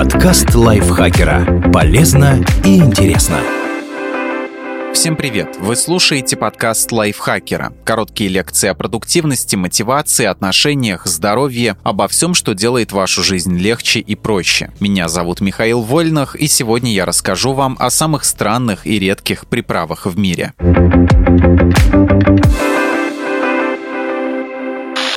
Подкаст лайфхакера. Полезно и интересно. Всем привет! Вы слушаете подкаст лайфхакера. Короткие лекции о продуктивности, мотивации, отношениях, здоровье, обо всем, что делает вашу жизнь легче и проще. Меня зовут Михаил Вольнах, и сегодня я расскажу вам о самых странных и редких приправах в мире.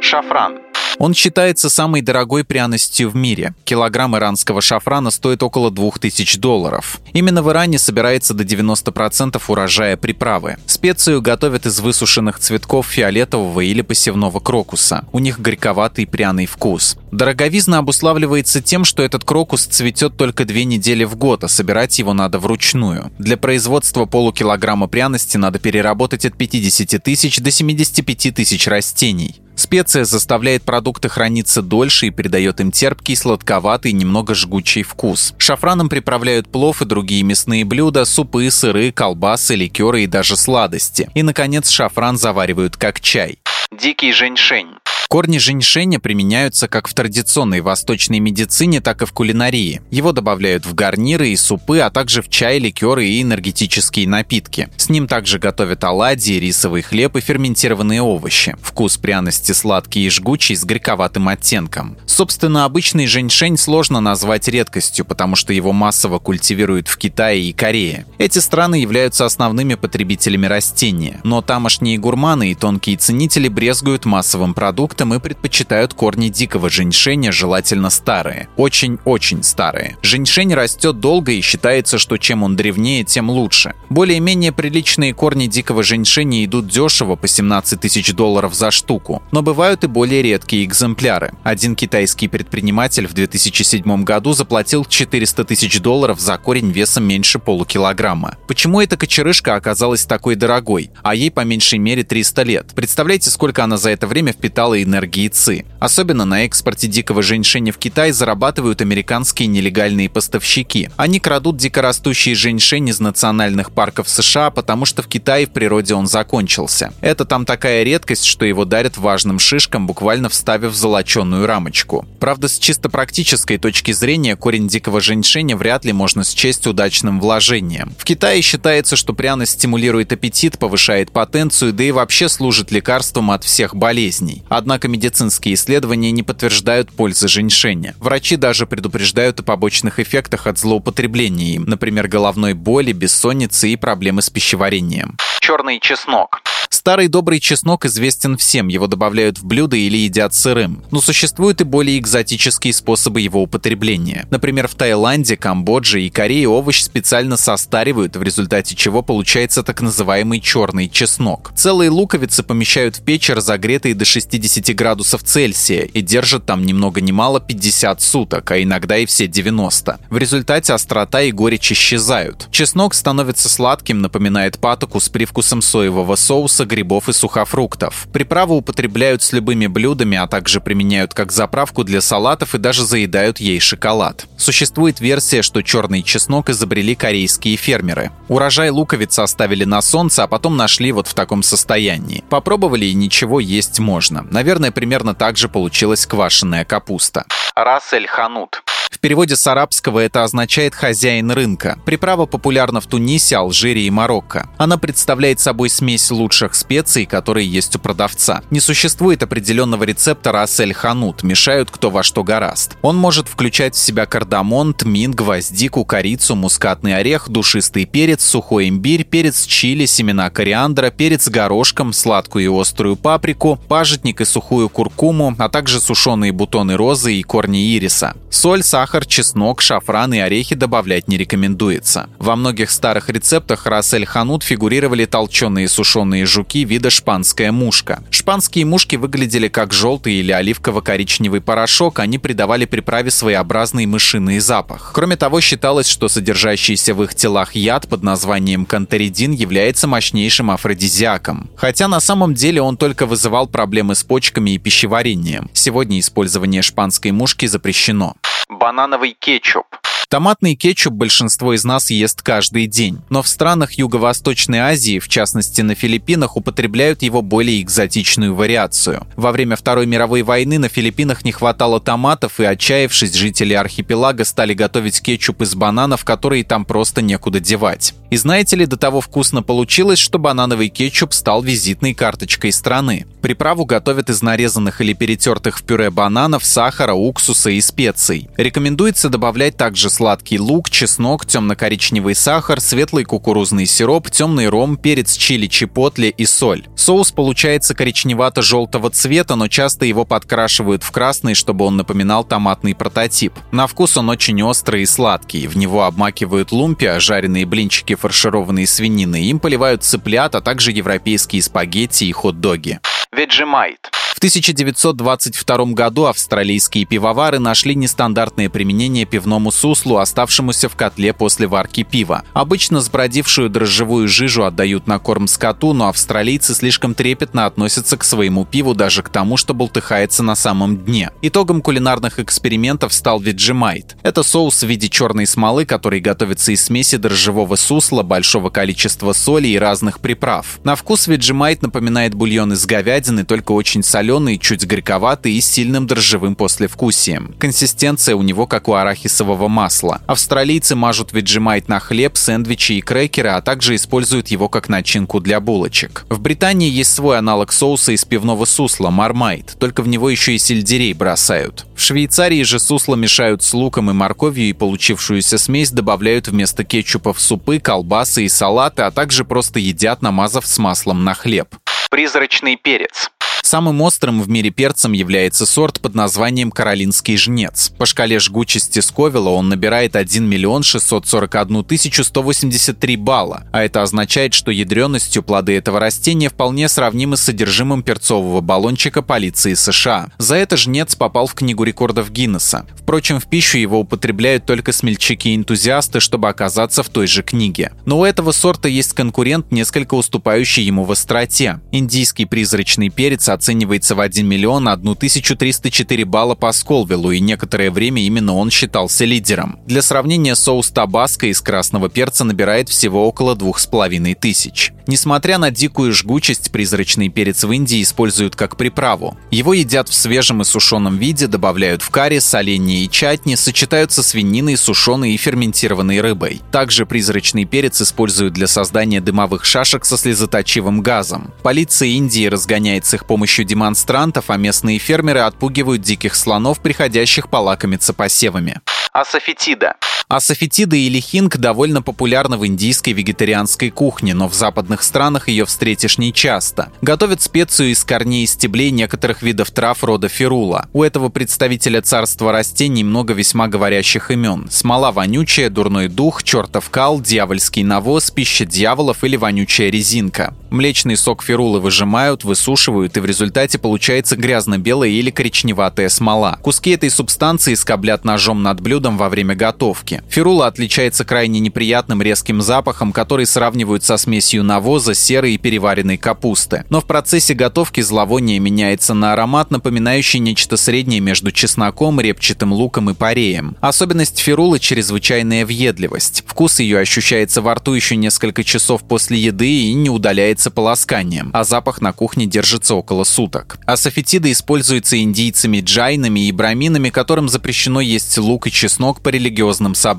Шафран он считается самой дорогой пряностью в мире. Килограмм иранского шафрана стоит около 2000 долларов. Именно в Иране собирается до 90% урожая приправы. Специю готовят из высушенных цветков фиолетового или посевного крокуса. У них горьковатый пряный вкус. Дороговизна обуславливается тем, что этот крокус цветет только две недели в год, а собирать его надо вручную. Для производства полукилограмма пряности надо переработать от 50 тысяч до 75 тысяч растений. Специя заставляет продукты храниться дольше и придает им терпкий, сладковатый, немного жгучий вкус. Шафраном приправляют плов и другие мясные блюда, супы, сыры, колбасы, ликеры и даже сладости. И, наконец, шафран заваривают как чай. Дикий женьшень. Корни женьшеня применяются как в традиционной восточной медицине, так и в кулинарии. Его добавляют в гарниры и супы, а также в чай, ликеры и энергетические напитки. С ним также готовят оладьи, рисовый хлеб и ферментированные овощи. Вкус пряности сладкий и жгучий с горьковатым оттенком. Собственно, обычный женьшень сложно назвать редкостью, потому что его массово культивируют в Китае и Корее. Эти страны являются основными потребителями растения, но тамошние гурманы и тонкие ценители брезгуют массовым продуктом и предпочитают корни дикого женьшеня, желательно старые. Очень-очень старые. Женьшень растет долго и считается, что чем он древнее, тем лучше. Более-менее приличные корни дикого женьшеня идут дешево по 17 тысяч долларов за штуку. Но бывают и более редкие экземпляры. Один китайский предприниматель в 2007 году заплатил 400 тысяч долларов за корень весом меньше полукилограмма. Почему эта кочерышка оказалась такой дорогой, а ей по меньшей мере 300 лет? Представляете, сколько она за это время впитала энергии ЦИ. Особенно на экспорте дикого женьшеня в Китай зарабатывают американские нелегальные поставщики. Они крадут дикорастущий женьшень из национальных парков США, потому что в Китае в природе он закончился. Это там такая редкость, что его дарят важным шишкам, буквально вставив золоченую рамочку. Правда, с чисто практической точки зрения корень дикого женьшеня вряд ли можно счесть удачным вложением. В Китае считается, что пряность стимулирует аппетит, повышает потенцию, да и вообще служит лекарством от всех болезней. Однако Однако медицинские исследования не подтверждают пользы женьшеня. Врачи даже предупреждают о побочных эффектах от злоупотребления им, например, головной боли, бессонницы и проблемы с пищеварением. Черный чеснок. Старый добрый чеснок известен всем, его добавляют в блюда или едят сырым. Но существуют и более экзотические способы его употребления. Например, в Таиланде, Камбодже и Корее овощ специально состаривают, в результате чего получается так называемый черный чеснок. Целые луковицы помещают в печь, разогретые до 60 градусов Цельсия, и держат там ни много ни мало 50 суток, а иногда и все 90. В результате острота и горечь исчезают. Чеснок становится сладким, напоминает патоку с привкусом соевого соуса, грибов и сухофруктов. Приправу употребляют с любыми блюдами, а также применяют как заправку для салатов и даже заедают ей шоколад. Существует версия, что черный чеснок изобрели корейские фермеры. Урожай луковицы оставили на солнце, а потом нашли вот в таком состоянии. Попробовали и ничего есть можно. Наверное, примерно так же получилась квашеная капуста. Расель Ханут. В переводе с арабского это означает «хозяин рынка». Приправа популярна в Тунисе, Алжире и Марокко. Она представляет собой смесь лучших специй, которые есть у продавца. Не существует определенного рецепта Рассель Ханут, мешают кто во что гораст. Он может включать в себя кардамон, тмин, гвоздику, корицу, мускатный орех, душистый перец, сухой имбирь, перец чили, семена кориандра, перец горошком, сладкую и острую паприку, пажитник и сухую куркуму, а также сушеные бутоны розы и корни ириса. Соль, сахар, чеснок, шафран и орехи добавлять не рекомендуется. Во многих старых рецептах Рассель Ханут фигурировали толченые сушеные жуки вида шпанская мушка. Шпанские мушки выглядели как желтый или оливково-коричневый порошок, они придавали приправе своеобразный мышиный запах. Кроме того, считалось, что содержащийся в их телах яд под названием кантеридин является мощнейшим афродизиаком. Хотя на самом деле он только вызывал проблемы с почками и пищеварением. Сегодня использование шпанской мушки запрещено банановый кетчуп. Томатный кетчуп большинство из нас ест каждый день, но в странах Юго-Восточной Азии, в частности на Филиппинах, употребляют его более экзотичную вариацию. Во время Второй мировой войны на Филиппинах не хватало томатов, и отчаявшись, жители архипелага стали готовить кетчуп из бананов, которые там просто некуда девать. И знаете ли, до того вкусно получилось, что банановый кетчуп стал визитной карточкой страны. Приправу готовят из нарезанных или перетертых в пюре бананов, сахара, уксуса и специй. Рекомендуется добавлять также сладкий лук, чеснок, темно-коричневый сахар, светлый кукурузный сироп, темный ром, перец чили чипотле и соль. Соус получается коричневато-желтого цвета, но часто его подкрашивают в красный, чтобы он напоминал томатный прототип. На вкус он очень острый и сладкий. В него обмакивают лумпи, жареные блинчики, фаршированные свининой, им поливают цыплят, а также европейские спагетти и хот-доги. Vegemite. В 1922 году австралийские пивовары нашли нестандартное применение пивному суслу, оставшемуся в котле после варки пива. Обычно сбродившую дрожжевую жижу отдают на корм скоту, но австралийцы слишком трепетно относятся к своему пиву, даже к тому, что болтыхается на самом дне. Итогом кулинарных экспериментов стал Vegemite. Это соус в виде черной смолы, который готовится из смеси дрожжевого сусла, большого количества соли и разных приправ. На вкус Vegemite напоминает бульон из говядины, только очень соленый соленый, чуть горьковатый и сильным дрожжевым послевкусием. Консистенция у него как у арахисового масла. Австралийцы мажут веджимайт на хлеб, сэндвичи и крекеры, а также используют его как начинку для булочек. В Британии есть свой аналог соуса из пивного сусла – мармайт, только в него еще и сельдерей бросают. В Швейцарии же сусло мешают с луком и морковью и получившуюся смесь добавляют вместо кетчупа в супы, колбасы и салаты, а также просто едят, намазав с маслом на хлеб. Призрачный перец. Самым острым в мире перцем является сорт под названием «Каролинский жнец». По шкале жгучести Сковила он набирает 1 миллион 641 тысячу 183 балла, а это означает, что ядреностью плоды этого растения вполне сравнимы с содержимым перцового баллончика полиции США. За это жнец попал в Книгу рекордов Гиннесса. Впрочем, в пищу его употребляют только смельчаки-энтузиасты, чтобы оказаться в той же книге. Но у этого сорта есть конкурент, несколько уступающий ему в остроте. Индийский призрачный перец оценивается в 1 миллион 1304 балла по Сколвиллу, и некоторое время именно он считался лидером. Для сравнения, соус табаско из красного перца набирает всего около 2500 тысяч. Несмотря на дикую жгучесть, призрачный перец в Индии используют как приправу. Его едят в свежем и сушеном виде, добавляют в карри, соленья и чатни, сочетают со свининой, сушеной и ферментированной рыбой. Также призрачный перец используют для создания дымовых шашек со слезоточивым газом. Полиция Индии разгоняет с их помощью демонстрантов, а местные фермеры отпугивают диких слонов, приходящих полакомиться посевами. Асофетида. Асофетида или хинг довольно популярна в индийской вегетарианской кухне, но в западных странах ее встретишь нечасто. Готовят специю из корней и стеблей некоторых видов трав рода ферула. У этого представителя царства растений много весьма говорящих имен. Смола вонючая, дурной дух, чертов кал, дьявольский навоз, пища дьяволов или вонючая резинка. Млечный сок ферулы выжимают, высушивают, и в результате получается грязно-белая или коричневатая смола. Куски этой субстанции скоблят ножом над блюдом во время готовки. Ферула отличается крайне неприятным резким запахом, который сравнивают со смесью навоза, серы и переваренной капусты. Но в процессе готовки зловоние меняется на аромат, напоминающий нечто среднее между чесноком, репчатым луком и пареем. Особенность ферулы – чрезвычайная въедливость. Вкус ее ощущается во рту еще несколько часов после еды и не удаляется полосканием, а запах на кухне держится около суток. Асофетиды используются индийцами джайнами и браминами, которым запрещено есть лук и чеснок по религиозным соображениям.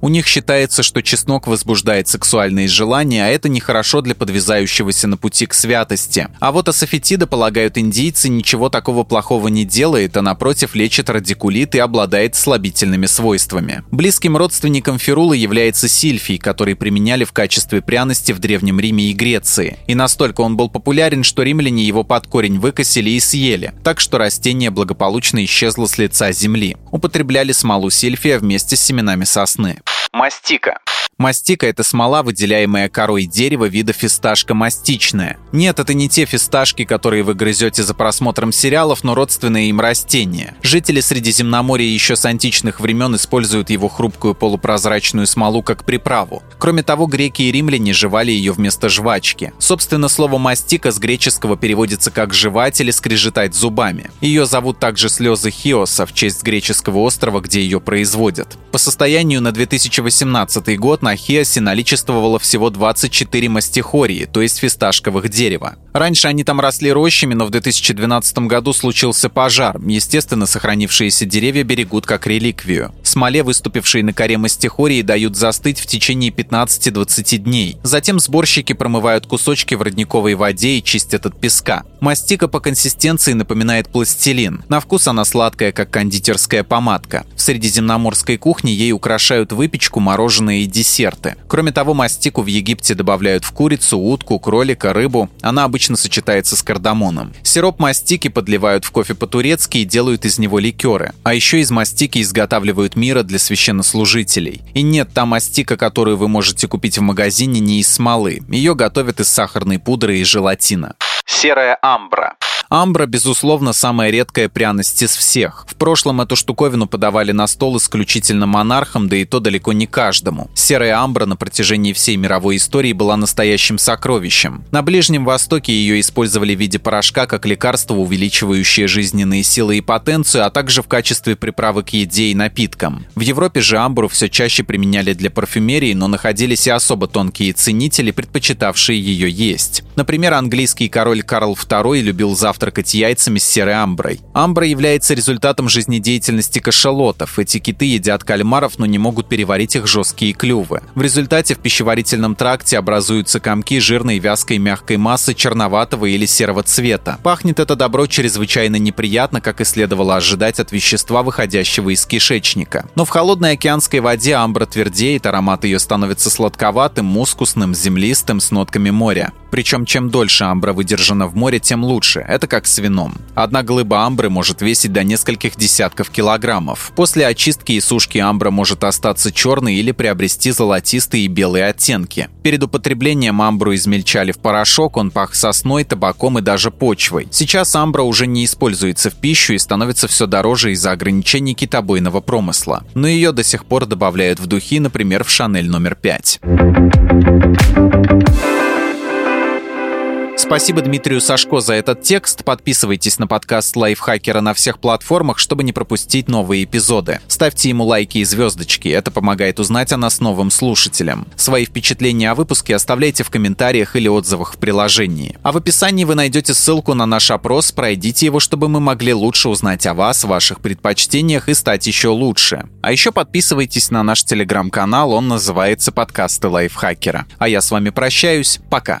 У них считается, что чеснок возбуждает сексуальные желания, а это нехорошо для подвязающегося на пути к святости. А вот асофетида, полагают индийцы, ничего такого плохого не делает, а напротив лечит радикулит и обладает слабительными свойствами. Близким родственником ферулы является сильфий, который применяли в качестве пряности в Древнем Риме и Греции. И настолько он был популярен, что римляне его под корень выкосили и съели, так что растение благополучно исчезло с лица земли. Употребляли смолу сильфия вместе с семенами сосны. Мастика. Мастика – это смола, выделяемая корой дерева вида фисташка мастичная. Нет, это не те фисташки, которые вы грызете за просмотром сериалов, но родственные им растения. Жители Средиземноморья еще с античных времен используют его хрупкую полупрозрачную смолу как приправу. Кроме того, греки и римляне жевали ее вместо жвачки. Собственно, слово «мастика» с греческого переводится как «жевать» или «скрежетать зубами». Ее зовут также слезы Хиоса в честь греческого острова, где ее производят. По состоянию на 2018 год на Хиосе наличествовало всего 24 мастихории, то есть фисташковых дерева. Раньше они там росли рощами, но в 2012 году случился пожар. Естественно, сохранившиеся деревья берегут как реликвию. Смоле, выступившие на коре мастихории, дают застыть в течение 15-20 дней. Затем сборщики промывают кусочки в родниковой воде и чистят от песка. Мастика по консистенции напоминает пластилин. На вкус она сладкая, как кондитерская помадка. В средиземноморской кухне ей украшают выпечку, мороженое и десерты. Кроме того, мастику в Египте добавляют в курицу, утку, кролика, рыбу. Она обычно сочетается с кардамоном. Сироп мастики подливают в кофе по-турецки и делают из него ликеры. А еще из мастики изготавливают мира для священнослужителей. И нет, та мастика, которую вы можете купить в магазине, не из смолы. Ее готовят из сахарной пудры и желатина. Серая амбра. Амбра, безусловно, самая редкая пряность из всех. В прошлом эту штуковину подавали на стол исключительно монархам, да и то далеко не каждому. Серая амбра на протяжении всей мировой истории была настоящим сокровищем. На Ближнем Востоке ее использовали в виде порошка как лекарство, увеличивающее жизненные силы и потенцию, а также в качестве приправы к еде и напиткам. В Европе же амбру все чаще применяли для парфюмерии, но находились и особо тонкие ценители, предпочитавшие ее есть. Например, английский король Карл II любил завтрак завтракать яйцами с серой амброй. Амбра является результатом жизнедеятельности кашалотов. Эти киты едят кальмаров, но не могут переварить их жесткие клювы. В результате в пищеварительном тракте образуются комки жирной вязкой мягкой массы черноватого или серого цвета. Пахнет это добро чрезвычайно неприятно, как и следовало ожидать от вещества, выходящего из кишечника. Но в холодной океанской воде амбра твердеет, аромат ее становится сладковатым, мускусным, землистым, с нотками моря. Причем чем дольше амбра выдержана в море, тем лучше. Это как с вином. Одна глыба амбры может весить до нескольких десятков килограммов. После очистки и сушки амбра может остаться черной или приобрести золотистые и белые оттенки. Перед употреблением амбру измельчали в порошок, он пах сосной, табаком и даже почвой. Сейчас амбра уже не используется в пищу и становится все дороже из-за ограничений китобойного промысла. Но ее до сих пор добавляют в духи, например, в Шанель номер 5. Спасибо Дмитрию Сашко за этот текст. Подписывайтесь на подкаст Лайфхакера на всех платформах, чтобы не пропустить новые эпизоды. Ставьте ему лайки и звездочки. Это помогает узнать о нас новым слушателям. Свои впечатления о выпуске оставляйте в комментариях или отзывах в приложении. А в описании вы найдете ссылку на наш опрос. Пройдите его, чтобы мы могли лучше узнать о вас, ваших предпочтениях и стать еще лучше. А еще подписывайтесь на наш телеграм-канал. Он называется «Подкасты Лайфхакера». А я с вами прощаюсь. Пока.